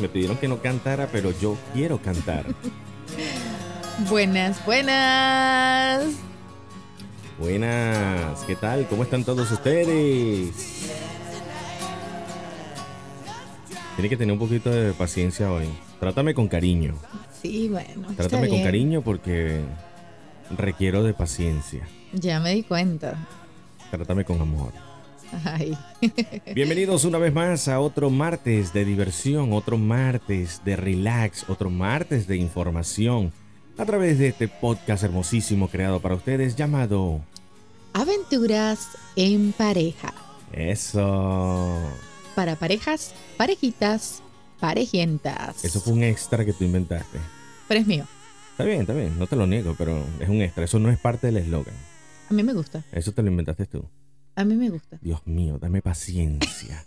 Me pidieron que no cantara, pero yo quiero cantar. Buenas, buenas. Buenas, ¿qué tal? ¿Cómo están todos ustedes? Tiene que tener un poquito de paciencia hoy. Trátame con cariño. Sí, bueno. Trátame con cariño porque requiero de paciencia. Ya me di cuenta. Trátame con amor. Bienvenidos una vez más a otro martes de diversión, otro martes de relax, otro martes de información a través de este podcast hermosísimo creado para ustedes llamado Aventuras en pareja. Eso. Para parejas, parejitas, parejientas. Eso fue un extra que tú inventaste. Pero es mío. Está bien, está bien, no te lo niego, pero es un extra. Eso no es parte del eslogan. A mí me gusta. Eso te lo inventaste tú. A mí me gusta. Dios mío, dame paciencia.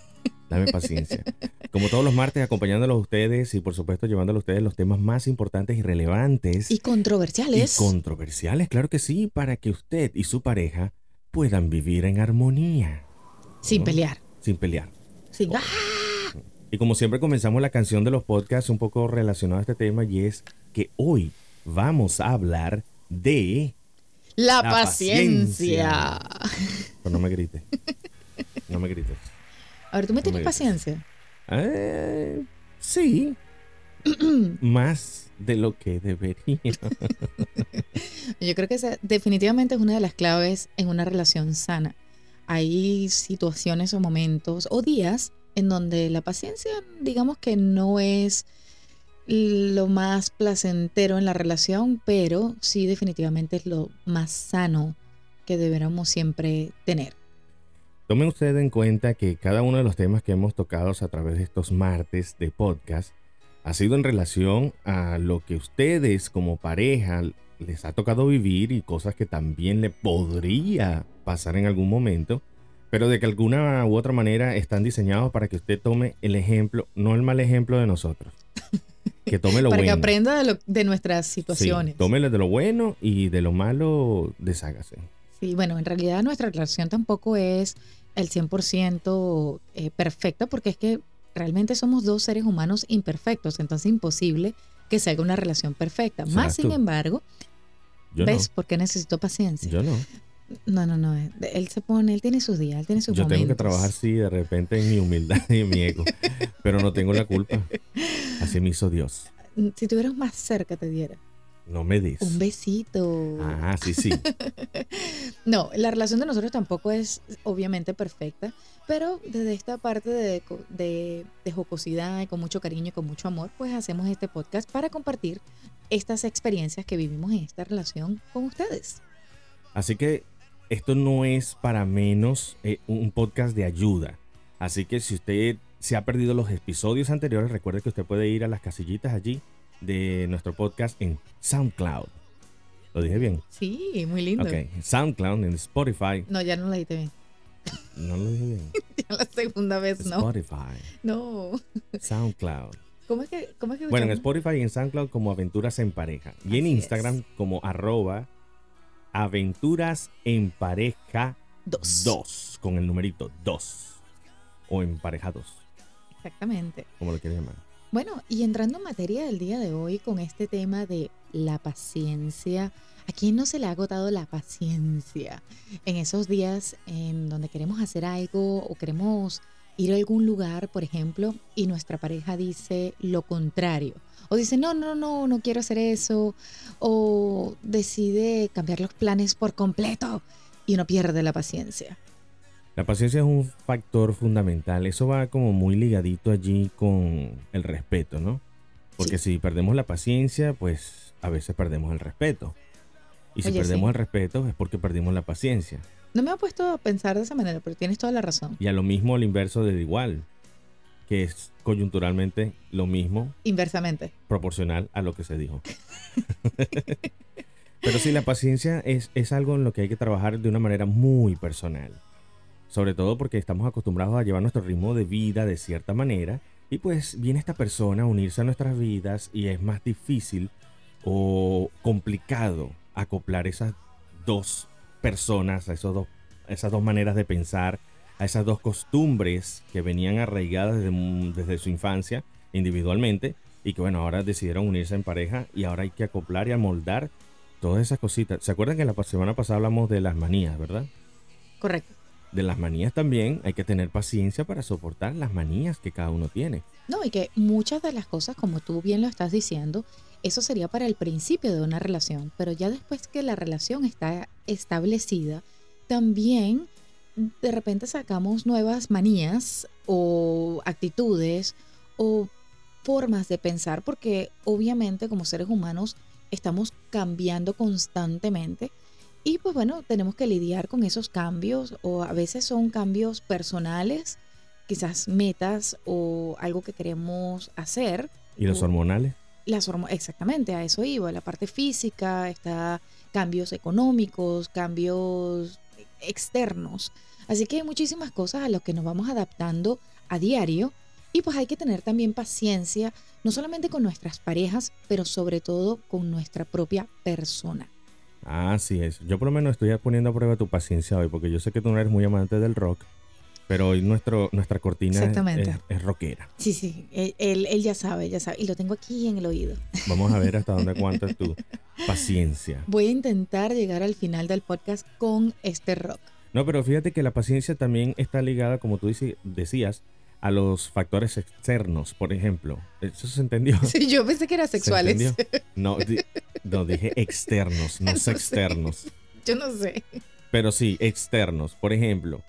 Dame paciencia. Como todos los martes, acompañándolos a ustedes y por supuesto llevándolos a ustedes los temas más importantes y relevantes. Y controversiales. Y controversiales, claro que sí, para que usted y su pareja puedan vivir en armonía. Sin pelear. Sin pelear. Sin... ¡Ah! Y como siempre comenzamos la canción de los podcasts un poco relacionada a este tema y es que hoy vamos a hablar de la, paciencia. Pero no me grites. No me grites. A ver, ¿tú me tienes paciencia? Eh, sí. Más de lo que debería. Yo creo que esa definitivamente es una de las claves en una relación sana. Hay situaciones o momentos o días en donde la paciencia, digamos que no es lo más placentero en la relación, pero sí definitivamente es lo más sano que deberíamos siempre tener. Tomen ustedes en cuenta que cada uno de los temas que hemos tocado a través de estos martes de podcast ha sido en relación a lo que ustedes como pareja les ha tocado vivir y cosas que también le podría pasar en algún momento, pero de que alguna u otra manera están diseñados para que usted tome el ejemplo, no el mal ejemplo de nosotros. Que tome lo Para bueno. que aprenda de, nuestras situaciones. Sí, tómele de lo bueno y de lo malo, deshágase. Sí, bueno, en realidad nuestra relación tampoco es el 100% eh, perfecta porque es que realmente somos dos seres humanos imperfectos, entonces es imposible que se haga una relación perfecta. Más sin embargo, ¿ves por qué necesito paciencia? Yo no. No, no, no. Él se pone, él tiene sus días, él tiene sus Yo tengo que trabajar, sí, de repente en mi humildad y en mi ego. pero no tengo la culpa. Así me hizo Dios. Si tuvieras más cerca, te diera. No me des. Un besito. Ah, sí, sí. no, la relación de nosotros tampoco es obviamente perfecta, pero desde esta parte de, de, de jocosidad y con mucho cariño y con mucho amor, pues hacemos este podcast para compartir estas experiencias que vivimos en esta relación con ustedes. Así que esto no es para menos eh, un podcast de ayuda. Así que si usted se ha perdido los episodios anteriores, recuerde que usted puede ir a las casillitas allí de nuestro podcast en SoundCloud. ¿Lo dije bien? Sí, muy lindo. Ok, SoundCloud, en Spotify. No, ya no lo dije bien. No lo dije bien. ya la segunda vez, ¿no? Spotify. No. SoundCloud. ¿Cómo es que, cómo es que Bueno, en Spotify y en SoundCloud como Aventuras en Pareja. Y en Instagram como arroba Aventuras en Pareja 2. Con el numerito 2. O en pareja 2. Exactamente. Como lo quieres llamar. Bueno, y entrando en materia del día de hoy con este tema de la paciencia. ¿A quién no se le ha agotado la paciencia en esos días en donde queremos hacer algo o queremos ir a algún lugar, por ejemplo, y nuestra pareja dice lo contrario? O dice, no, no, no, no quiero hacer eso. O decide cambiar los planes por completo y uno pierde la paciencia. La paciencia es un factor fundamental. Eso va como muy ligadito allí con el respeto, ¿no? Porque si perdemos la paciencia, pues a veces perdemos el respeto. Y si perdemos el respeto es porque perdimos la paciencia. No me ha puesto a pensar de esa manera, pero tienes toda la razón. Y a lo mismo al inverso de igual que es coyunturalmente lo mismo. Inversamente. Proporcional a lo que se dijo. Pero sí, la paciencia es, es algo en lo que hay que trabajar de una manera muy personal. Sobre todo porque estamos acostumbrados a llevar nuestro ritmo de vida de cierta manera Y pues viene esta persona a unirse a nuestras vidas y es más difícil o complicado acoplar esas dos personas, esos dos, esas dos maneras de pensar, a esas dos costumbres que venían arraigadas desde, desde su infancia individualmente y que bueno, ahora decidieron unirse en pareja y ahora hay que acoplar y amoldar todas esas cositas. ¿Se acuerdan que la semana pasada hablamos de las manías, verdad? Correcto. De las manías también hay que tener paciencia para soportar las manías que cada uno tiene. No, y que muchas de las cosas, como tú bien lo estás diciendo, eso sería para el principio de una relación, pero ya después que la relación está establecida, también de repente sacamos nuevas manías o actitudes o formas de pensar, porque obviamente como seres humanos estamos cambiando constantemente y pues bueno, tenemos que lidiar con esos cambios o a veces son cambios personales, quizás metas o algo que queremos hacer. ¿Y los hormonales? Las exactamente, a eso iba, la parte física, está cambios económicos, cambios externos. Así que hay muchísimas cosas a las que nos vamos adaptando a diario y pues hay que tener también paciencia, no solamente con nuestras parejas, pero sobre todo con nuestra propia persona. Así es. Yo por lo menos estoy poniendo a prueba tu paciencia hoy, porque yo sé que tú no eres muy amante del rock, pero hoy nuestro, nuestra cortina es, es, rockera. Sí, sí, él, él, ya sabe, ya sabe, y lo tengo aquí en el oído. Vamos a ver hasta dónde aguanta tu paciencia. Voy a intentar llegar al final del podcast con este rock. No, pero fíjate que la paciencia también está ligada, como tú decías, a los factores externos, por ejemplo. ¿Eso se entendió? Sí, yo pensé que era sexuales. No, no, dije externos, no externos. Yo no sé. Pero sí, externos. Por ejemplo,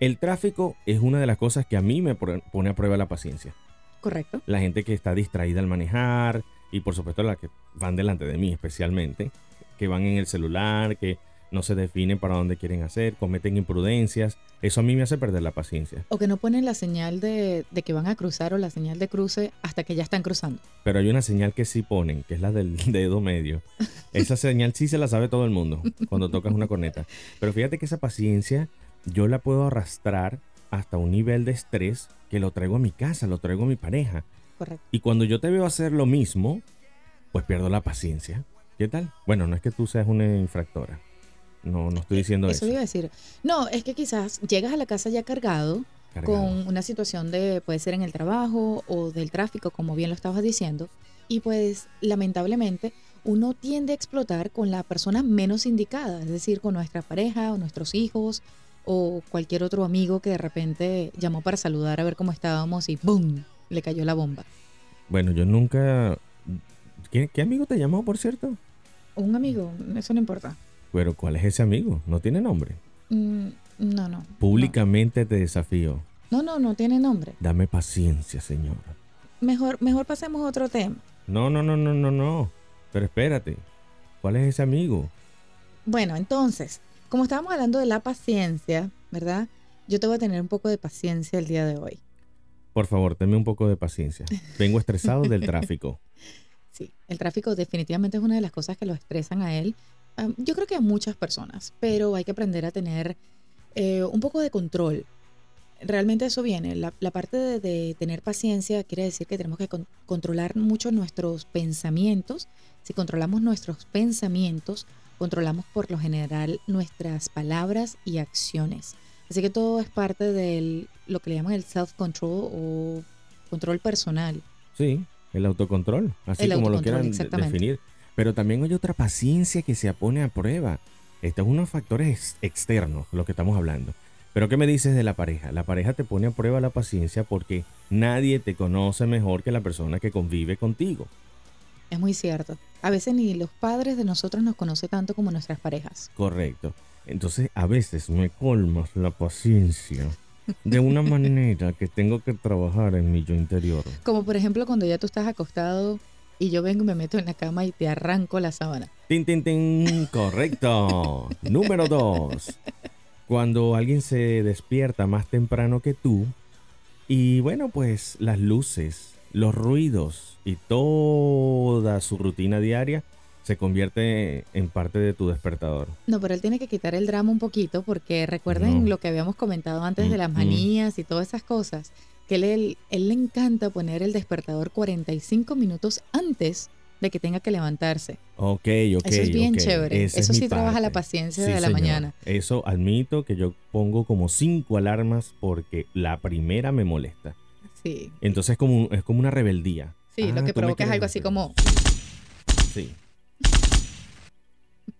el tráfico es una de las cosas que a mí me pone a prueba la paciencia. Correcto. La gente que está distraída al manejar y por supuesto las que van delante de mí especialmente, que van en el celular, que no se definen para dónde quieren hacer, cometen imprudencias. Eso a mí me hace perder la paciencia. O que no ponen la señal de, que van a cruzar o la señal de cruce hasta que ya están cruzando. Pero hay una señal que sí ponen, que es la del dedo medio. Esa señal sí se la sabe todo el mundo cuando tocas una corneta. Pero fíjate que esa paciencia yo la puedo arrastrar hasta un nivel de estrés que lo traigo a mi casa, lo traigo a mi pareja. Correcto. Y cuando yo te veo hacer lo mismo, pues pierdo la paciencia. ¿Qué tal? Bueno, no es que tú seas una infractora. No, no estoy diciendo eso. Eso iba a decir. No, es que quizás llegas a la casa ya cargado, con una situación de, puede ser en el trabajo o del tráfico, como bien lo estabas diciendo, y pues lamentablemente uno tiende a explotar con la persona menos indicada, es decir, con nuestra pareja o nuestros hijos o cualquier otro amigo que de repente llamó para saludar a ver cómo estábamos y ¡boom! le cayó la bomba. Bueno, yo nunca... ¿Qué, qué amigo te llamó, por cierto? Un amigo, eso no importa. Pero ¿cuál es ese amigo? ¿No tiene nombre? Mm, no, no. Públicamente te desafío. No, no, no tiene nombre. Dame paciencia, señora. Mejor, mejor pasemos a otro tema. No, no, no, no, no, no. Pero espérate. ¿Cuál es ese amigo? Bueno, entonces, como estábamos hablando de la paciencia, ¿verdad? Yo te voy a tener un poco de paciencia el día de hoy. Por favor, tenme un poco de paciencia. Vengo estresado del tráfico. Sí, el tráfico definitivamente es una de las cosas que lo estresan a él yo creo que a muchas personas, pero hay que aprender a tener eh, un poco de control. Realmente eso viene. La, parte de, tener paciencia quiere decir que tenemos que controlar mucho nuestros pensamientos. Si controlamos nuestros pensamientos, controlamos por lo general nuestras palabras y acciones. Así que todo es parte de lo que le llaman el self-control o control personal. Sí, el autocontrol, así como lo quieran definir. Pero también hay otra paciencia que se pone a prueba. Estos son unos factores externos, lo que estamos hablando. Pero ¿qué me dices de la pareja? La pareja te pone a prueba la paciencia porque nadie te conoce mejor que la persona que convive contigo. Es muy cierto. A veces ni los padres de nosotros nos conocen tanto como nuestras parejas. Correcto. Entonces a veces me colmas la paciencia de una manera que tengo que trabajar en mi yo interior. Como por ejemplo cuando ya tú estás acostado y yo vengo y me meto en la cama y te arranco la sábana. Tin, tin, tin, correcto. Número dos. Cuando alguien se despierta más temprano que tú y bueno, pues las luces, los ruidos y toda su rutina diaria se convierte en parte de tu despertador. No, pero él tiene que quitar el drama un poquito porque recuerden lo que habíamos comentado antes de las mm, mm. manías y todas esas cosas. Que él, él le encanta poner el despertador 45 minutos antes de que tenga que levantarse. Ok, ok. Eso es bien chévere. Esa Eso sí trabaja la paciencia Sí, de la señor. mañana. Eso admito que yo pongo como cinco alarmas porque la primera me molesta. Sí. Entonces es como, es como una rebeldía. Sí, Ah, lo que tú me provoca es algo así como, Sí.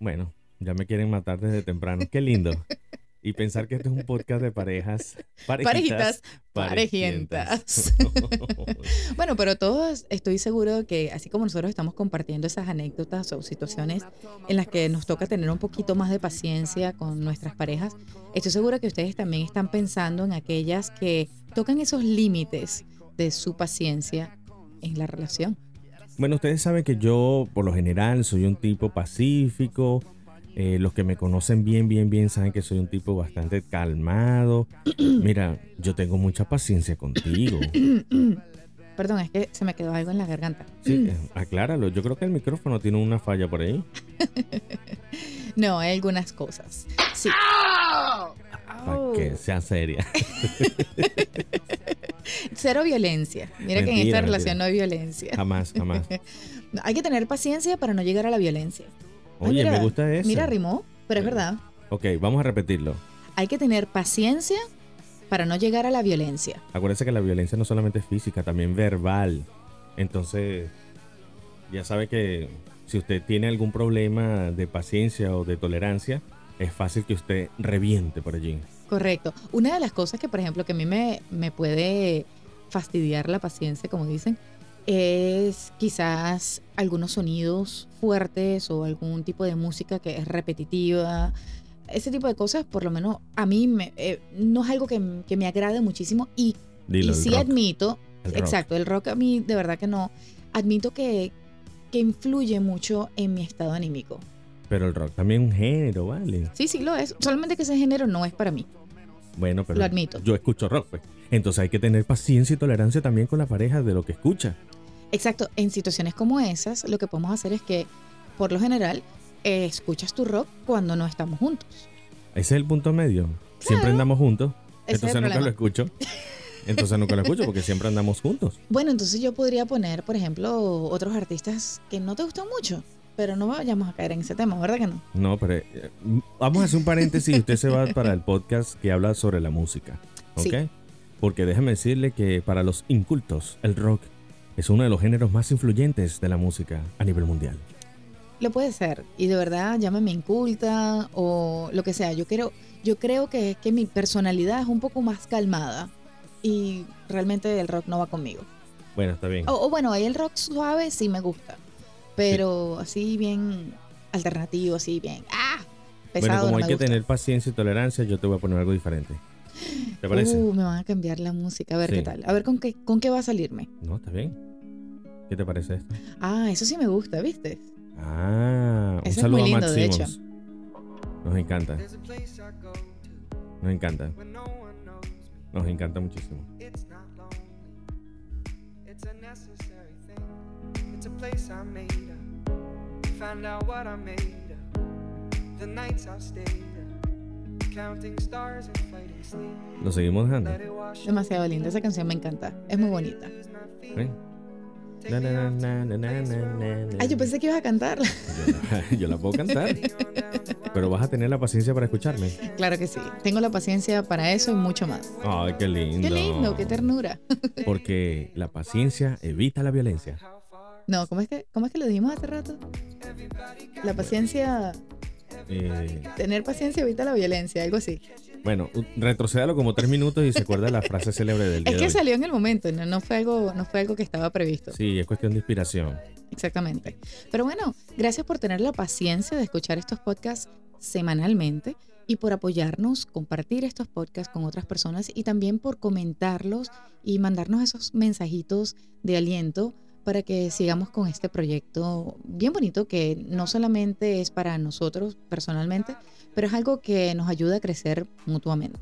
Bueno, ya me quieren matar desde temprano. Qué lindo. Y pensar que este es un podcast de parejas. Parejitas. parejitas, parejientas. Bueno, pero todos estoy seguro que así como nosotros estamos compartiendo esas anécdotas o situaciones en las que nos toca tener un poquito más de paciencia con nuestras parejas, estoy segura que ustedes también están pensando en aquellas que tocan esos límites de su paciencia en la relación. Bueno, ustedes saben que yo, por lo general, soy un tipo pacífico. Eh, los que me conocen bien, bien, bien saben que soy un tipo bastante calmado. Mira, yo tengo mucha paciencia contigo. Perdón, es que se me quedó algo en la garganta. Sí, eh, acláralo. Yo creo que el micrófono tiene una falla por ahí. No, hay algunas cosas. Sí. Para que sea seria. Cero violencia. Mira que en esta mentira. relación no hay violencia. Jamás, jamás. Hay que tener paciencia para no llegar a la violencia. Oye, mira, me gusta eso. Mira, rimó, pero es verdad. Ok, vamos a repetirlo. Hay que tener paciencia para no llegar a la violencia. Acuérdense que la violencia no solamente es física, también verbal. Entonces, ya sabe que si usted tiene algún problema de paciencia o de tolerancia, es fácil que usted reviente por allí. Correcto. Una de las cosas que, por ejemplo, que a mí me, me puede fastidiar la paciencia, como dicen, es quizás algunos sonidos fuertes o algún tipo de música que es repetitiva. Ese tipo de cosas, por lo menos a mí me- eh, no es algo que, que me agrade muchísimo y, Dilo, y sí rock, admito, el rock. exacto, el rock a mí de verdad que no, admito que, que influye mucho en mi estado anímico. Pero el rock también es un género, ¿vale? Sí, sí lo es, solamente que ese género no es para mí. Bueno, pero Lo admito. yo escucho rock, pues. Entonces hay que tener paciencia y tolerancia también con la pareja de lo que escucha. Exacto, en situaciones como esas, lo que podemos hacer es que, por lo general, eh, escuchas tu rock cuando no estamos juntos. Ese es el punto medio. Siempre andamos juntos. Ese Entonces nunca problema. lo escucho. Entonces nunca lo escucho porque siempre andamos juntos. Bueno, entonces yo podría poner, por ejemplo, otros artistas que no te gustan mucho, pero no vayamos a caer en ese tema, ¿verdad que no? No, pero eh, vamos a hacer un paréntesis y usted se va para el podcast que habla sobre la música. ¿Ok? Sí. Porque déjame decirle que para los incultos, el rock es uno de los géneros más influyentes de la música a nivel mundial. Lo puede ser, y de verdad llámame inculta o lo que sea. Yo creo, yo creo que, que mi personalidad es un poco más calmada y realmente el rock no va conmigo. Bueno, está bien. O, o bueno, ahí el rock suave sí me gusta, pero así bien alternativo, así bien, ah, pesado. bueno, como no hay que gusta. tener paciencia y tolerancia, yo te voy a poner algo diferente. ¿Te parece? Uh, me van a cambiar la música, a ver Sí. qué tal, a ver con qué, con qué va a salirme. No, está bien. ¿Qué te parece esto? Ah, eso sí me gusta, ¿viste? Ah, un Ese es saludo a lindo, Max de hecho. Simmons. Nos encanta. Nos encanta. Nos encanta muchísimo. It's not lonely. It's a necessary thing. It's a place I made up. Find out what I made. The nights I've stayed Lo seguimos dejando. Demasiado linda, esa canción me encanta, es muy bonita. lose my feet. ¿Ven? Na, na, na, na, na, na, na, na. Ay, yo pensé que ibas a cantarla. Yo la, yo la puedo cantar. Pero vas a tener la paciencia para escucharme. Claro que sí, tengo la paciencia para eso y mucho más. Ay, qué lindo. Qué lindo, qué ternura. Porque la paciencia evita la violencia. No, ¿cómo es que, cómo es que lo dijimos hace rato? La paciencia, Eh, tener paciencia evita la violencia, algo así. bueno, retrocédalo como tres minutos y se acuerda la frase célebre del día Es de que hoy. salió en el momento, no, no fue algo, no fue algo que estaba previsto. Sí, es cuestión de inspiración. Exactamente. Pero bueno, gracias por tener la paciencia de escuchar estos podcasts semanalmente y por apoyarnos, compartir estos podcasts con otras personas y también por comentarlos y mandarnos esos mensajitos de aliento para que sigamos con este proyecto bien bonito que no solamente es para nosotros personalmente, pero es algo que nos ayuda a crecer mutuamente.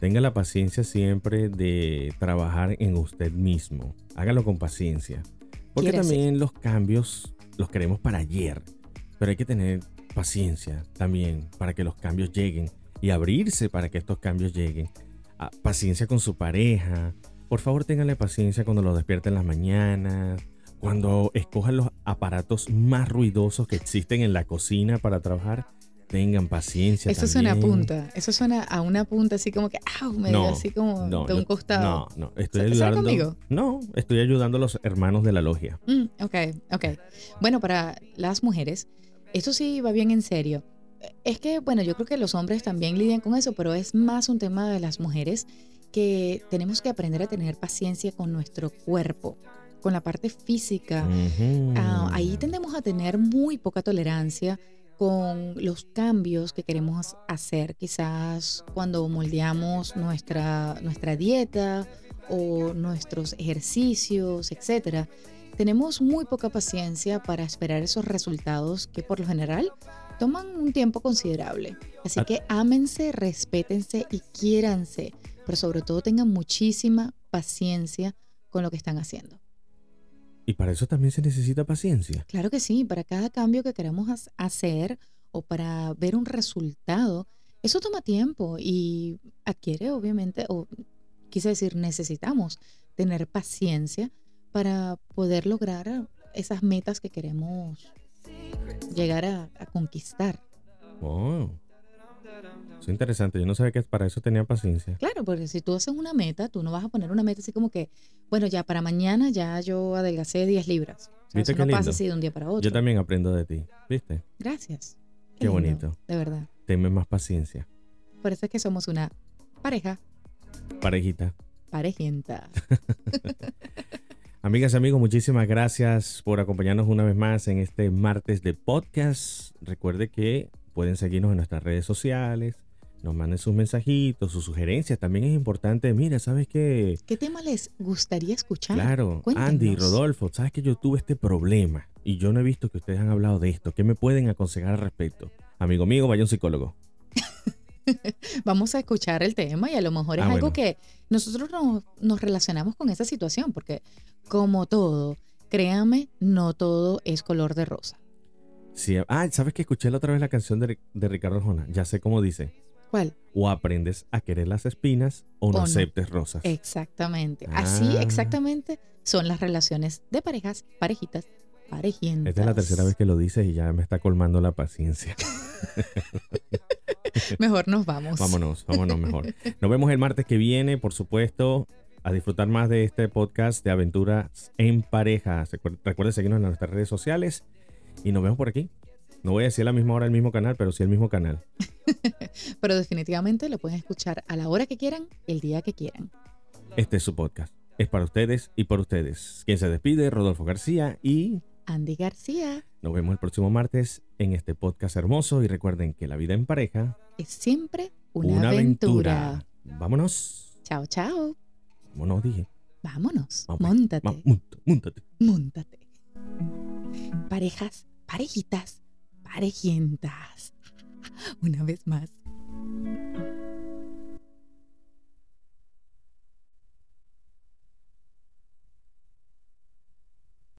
Tenga la paciencia siempre de trabajar en usted mismo. Hágalo con paciencia. Porque también los cambios los queremos para ayer. Pero hay que tener paciencia también para que los cambios lleguen y abrirse para que estos cambios lleguen. Ah, paciencia con su pareja por favor ténganle paciencia cuando los despierten en las mañanas, cuando escojan los aparatos más ruidosos que existen en la cocina para trabajar. Tengan paciencia. Eso suena a también. punta. Eso suena a una punta así como que, ¡au! Me dio No, así como No, de un costado. No, no, estoy ¿Estás ayudando. conmigo? No, estoy ayudando a los hermanos de la logia. Mm, ok, ok. Bueno, para las mujeres, esto sí va bien en serio. Es que, bueno, yo creo que los hombres también lidian con eso, pero es más un tema de las mujeres que tenemos que aprender a tener paciencia con nuestro cuerpo, con la parte física. Ah, ahí tendemos a tener muy poca tolerancia con los cambios que queremos hacer, quizás cuando moldeamos nuestra, nuestra dieta o nuestros ejercicios, etcétera. Tenemos muy poca paciencia para esperar esos resultados que por lo general toman un tiempo considerable. Así Ah. que ámense, respétense y quiéranse, pero sobre todo tengan muchísima paciencia con lo que están haciendo. Y para eso también se necesita paciencia. Claro que sí, para cada cambio que queramos has- hacer o para ver un resultado, eso toma tiempo y adquiere obviamente, o quise decir, necesitamos tener paciencia para poder lograr esas metas que queremos llegar a, a conquistar. Oh. Es interesante. Yo no sabía que para eso tenía paciencia. Claro, porque si tú haces una meta, tú no vas a poner una meta así como que, bueno, ya para mañana ya yo adelgacé 10 libras. O sea, ¿Viste eso qué no pasa así de un día para otro. Yo también aprendo de ti. ¿Viste? Gracias. Qué bonito. De verdad. Tenme más paciencia. Por eso es que somos una pareja Parejita. parejienta. Amigas y amigos, muchísimas gracias por acompañarnos una vez más en este martes de podcast. Recuerde que pueden seguirnos en nuestras redes sociales, nos manden sus mensajitos, sus sugerencias. También es importante, mira, ¿sabes qué? ¿Qué tema les gustaría escuchar? Claro, Cuéntenos. Andy, Rodolfo, ¿sabes que yo tuve este problema? Y yo no he visto que ustedes han hablado de esto. ¿Qué me pueden aconsejar al respecto? Amigo mío, vaya un psicólogo. Vamos a escuchar el tema y a lo mejor es Ah, algo bueno. que nosotros nos, nos relacionamos con esa situación, porque como todo, créame, no todo es color de rosa. Sí, ah, ¿sabes que escuché la otra vez la canción de, de Ricardo Arjona? Ya sé cómo dice. ¿Cuál? O aprendes a querer las espinas o no O no. aceptes rosas. Exactamente. Así Ah. exactamente son las relaciones de parejas, parejitas, parejientas. Esta es la tercera vez que lo dices y ya me está colmando la paciencia. Mejor nos vamos. Vámonos, vámonos mejor. Nos vemos el martes que viene, por supuesto, a disfrutar más de este podcast de aventuras en pareja. Recuer- Recuerden seguirnos en nuestras redes sociales y nos vemos por aquí. No voy a decir a la misma hora el mismo canal, pero sí el mismo canal. Pero definitivamente lo pueden escuchar a la hora que quieran, el día que quieran. Este es su podcast. Es para ustedes y por ustedes. Quien se despide, Rodolfo García y Andy García nos vemos el próximo martes en este podcast hermoso y recuerden que la vida en pareja es siempre una, aventura. Vámonos. Chao, chao. Vámonos, dije. Vámonos. Vamos, Móntate. Móntate. Móntate. Parejas, parejitas, parejientas. Una vez más.